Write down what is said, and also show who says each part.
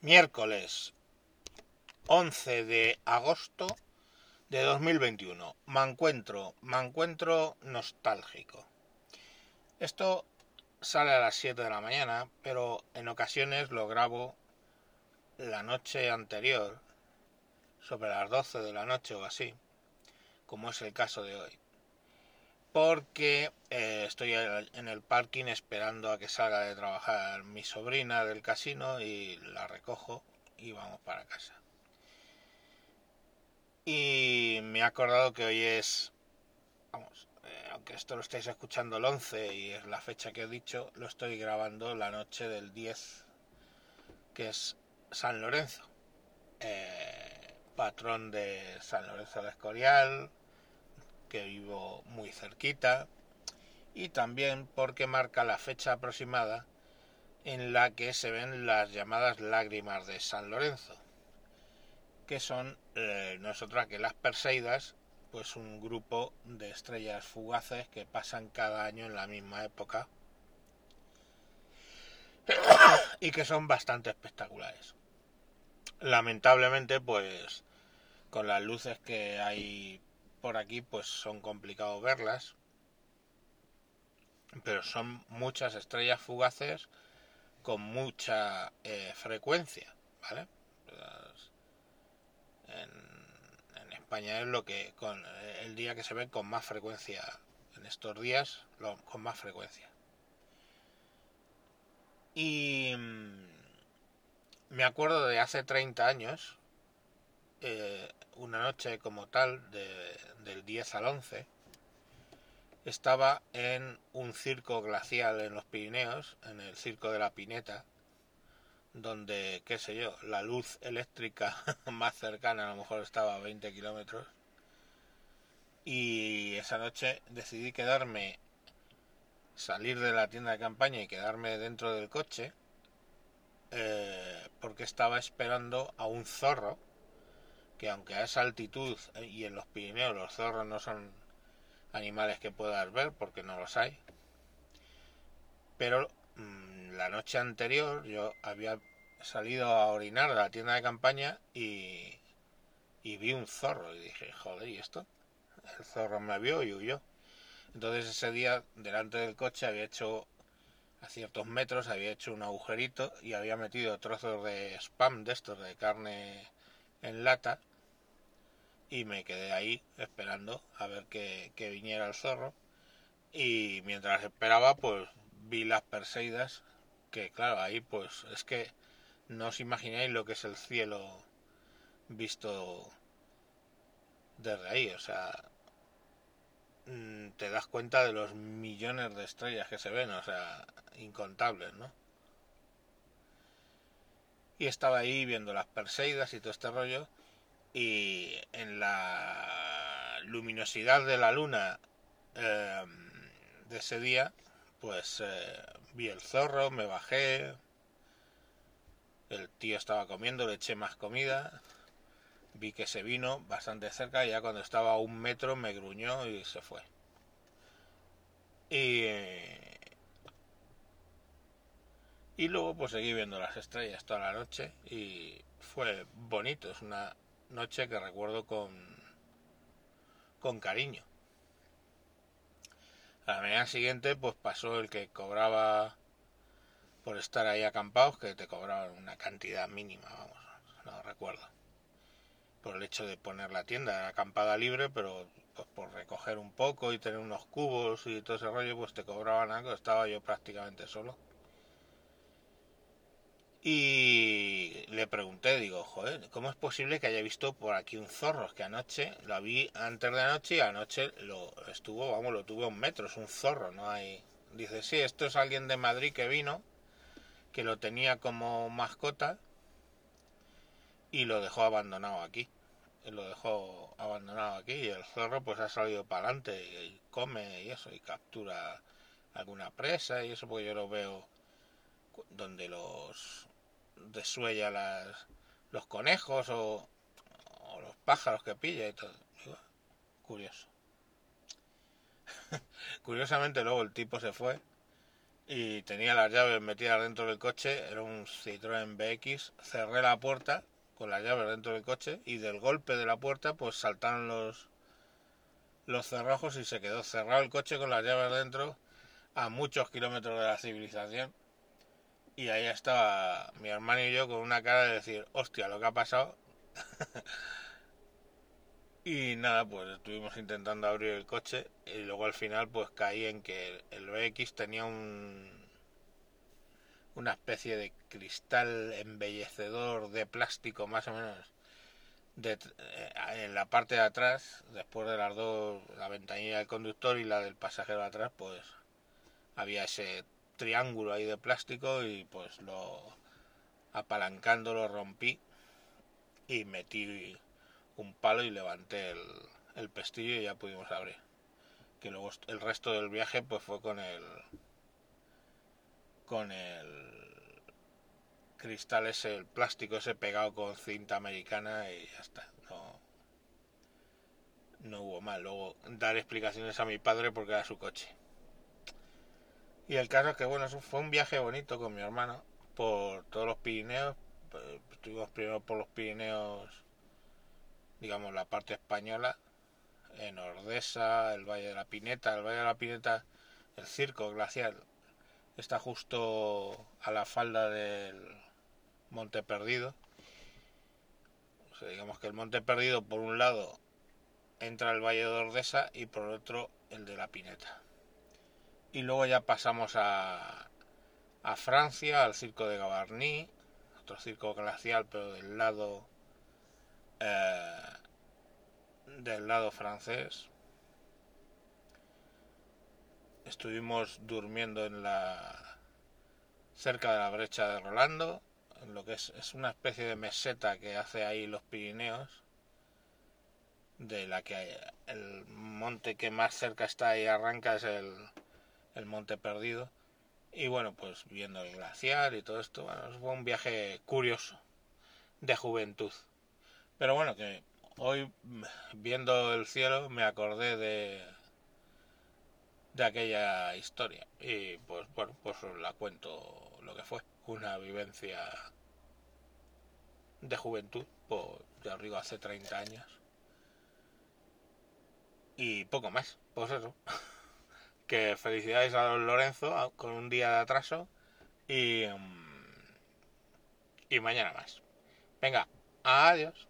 Speaker 1: miércoles 11 de agosto de 2021. Me encuentro, me encuentro nostálgico. Esto sale a las 7 de la mañana, pero en ocasiones lo grabo la noche anterior, sobre las 12 de la noche o así, como es el caso de hoy. Porque eh, estoy en el parking esperando a que salga de trabajar mi sobrina del casino y la recojo y vamos para casa. Y me he acordado que hoy es, vamos, eh, aunque esto lo estáis escuchando el 11 y es la fecha que he dicho, lo estoy grabando la noche del 10, que es San Lorenzo, eh, patrón de San Lorenzo de Escorial, que vivo muy cerquita, y también porque marca la fecha aproximada en la que se ven las llamadas lágrimas de San Lorenzo, que son eh, nosotras que las Perseidas, pues un grupo de estrellas fugaces que pasan cada año en la misma época y que son bastante espectaculares. Lamentablemente, pues con las luces que hay por aquí, pues son complicados verlas, pero son muchas estrellas fugaces con mucha eh, frecuencia, ¿vale? En, en, España es lo que con el día que se ve con más frecuencia en estos días, lo, con más frecuencia. Y mm, me acuerdo de hace 30 años, eh, una noche como tal, de, del 10 al 11, estaba en un circo glacial en los Pirineos, en el circo de la Pineta, donde, qué sé yo, la luz eléctrica más cercana a lo mejor estaba a 20 kilómetros. Y esa noche decidí quedarme, salir de la tienda de campaña y quedarme dentro del coche, eh, porque estaba esperando a un zorro, que aunque a esa altitud y en los Pirineos los zorros no son animales que puedas ver porque no los hay. Pero mmm, la noche anterior yo había salido a orinar a la tienda de campaña y, y vi un zorro y dije, joder, ¿y esto? El zorro me vio y huyó. Entonces ese día delante del coche había hecho a ciertos metros había hecho un agujerito y había metido trozos de spam de estos de carne en lata y me quedé ahí esperando a ver que, viniera el zorro. Y mientras esperaba pues vi las Perseidas que claro ahí pues es que no os imagináis lo que es el cielo visto desde ahí o sea mm, te das cuenta de los millones de estrellas que se ven o sea incontables no y estaba ahí viendo las Perseidas y todo este rollo y en la luminosidad de la luna eh, de ese día, pues eh, vi el zorro, me bajé, el tío estaba comiendo, le eché más comida, vi que se vino bastante cerca, ya cuando estaba a un metro me gruñó y se fue. Y, y luego pues seguí viendo las estrellas toda la noche y fue bonito, es una noche que recuerdo con, con cariño. A la mañana siguiente pues pasó el que cobraba por estar ahí acampados, que te cobraban una cantidad mínima, vamos, no recuerdo. Por el hecho de poner la tienda, acampada libre, pero pues por recoger un poco y tener unos cubos y todo ese rollo, pues te cobraban algo, estaba yo prácticamente solo. Y le pregunté, digo, joder, ¿cómo es posible que haya visto por aquí un zorro? Que anoche lo vi antes de anoche y anoche lo estuvo, vamos, lo tuve a un metro, es un zorro, no hay. Dice, sí, esto es alguien de Madrid que vino, que lo tenía como mascota y lo dejó abandonado aquí. lo dejó abandonado aquí y el zorro pues ha salido para adelante y come y eso y captura alguna presa y eso porque yo lo veo donde los desuella las, los conejos o, los pájaros que pilla y todo. Curioso. Curiosamente luego el tipo se fue y tenía las llaves metidas dentro del coche, era un Citroën BX, cerré la puerta con las llaves dentro del coche y del golpe de la puerta pues saltaron los los cerrojos y se quedó cerrado el coche con las llaves dentro a muchos kilómetros de la civilización y ahí estaba mi hermano y yo con una cara de decir, hostia, lo que ha pasado. y nada, pues estuvimos intentando abrir el coche y luego al final pues caí en que el BX tenía un una especie de cristal embellecedor de plástico más o menos eh, en la parte de atrás, después de las dos, la ventanilla del conductor y la del pasajero de atrás, pues había ese triángulo ahí de plástico y pues lo apalancando lo rompí y metí un palo y levanté el, pestillo y ya pudimos abrir. Que luego el resto del viaje pues fue con el con el cristal ese, el plástico ese pegado con cinta americana y ya está. No, no hubo mal. Luego dar explicaciones a mi padre porque era su coche. Y el caso es que, bueno, eso fue un viaje bonito con mi hermano por todos los Pirineos. Pues, estuvimos primero por los Pirineos, digamos, la parte española, en Ordesa, el Valle de la Pineta. El Valle de la Pineta, el circo glacial, está justo a la falda del Monte Perdido. O sea, digamos que el Monte Perdido, por un lado, entra el Valle de Ordesa y por otro, el de la Pineta y luego ya pasamos a, a Francia, al circo de Gavarnie, otro circo glacial, pero del lado eh, del lado francés. Estuvimos durmiendo en la cerca de la brecha de Rolando, en lo que es, es una especie de meseta que hace ahí los Pirineos, de la que el monte que más cerca está y arranca es el, el Monte Perdido. Y bueno, pues viendo el glaciar y todo esto, bueno, fue un viaje curioso de juventud. Pero bueno, que hoy viendo el cielo me acordé de de aquella historia y pues bueno, pues os la cuento lo que fue, una vivencia de juventud, pues ya os digo hace 30 años. Y poco más, pues eso. Que felicidades a don Lorenzo con un día de atraso y, mm, y mañana más. Venga, adiós.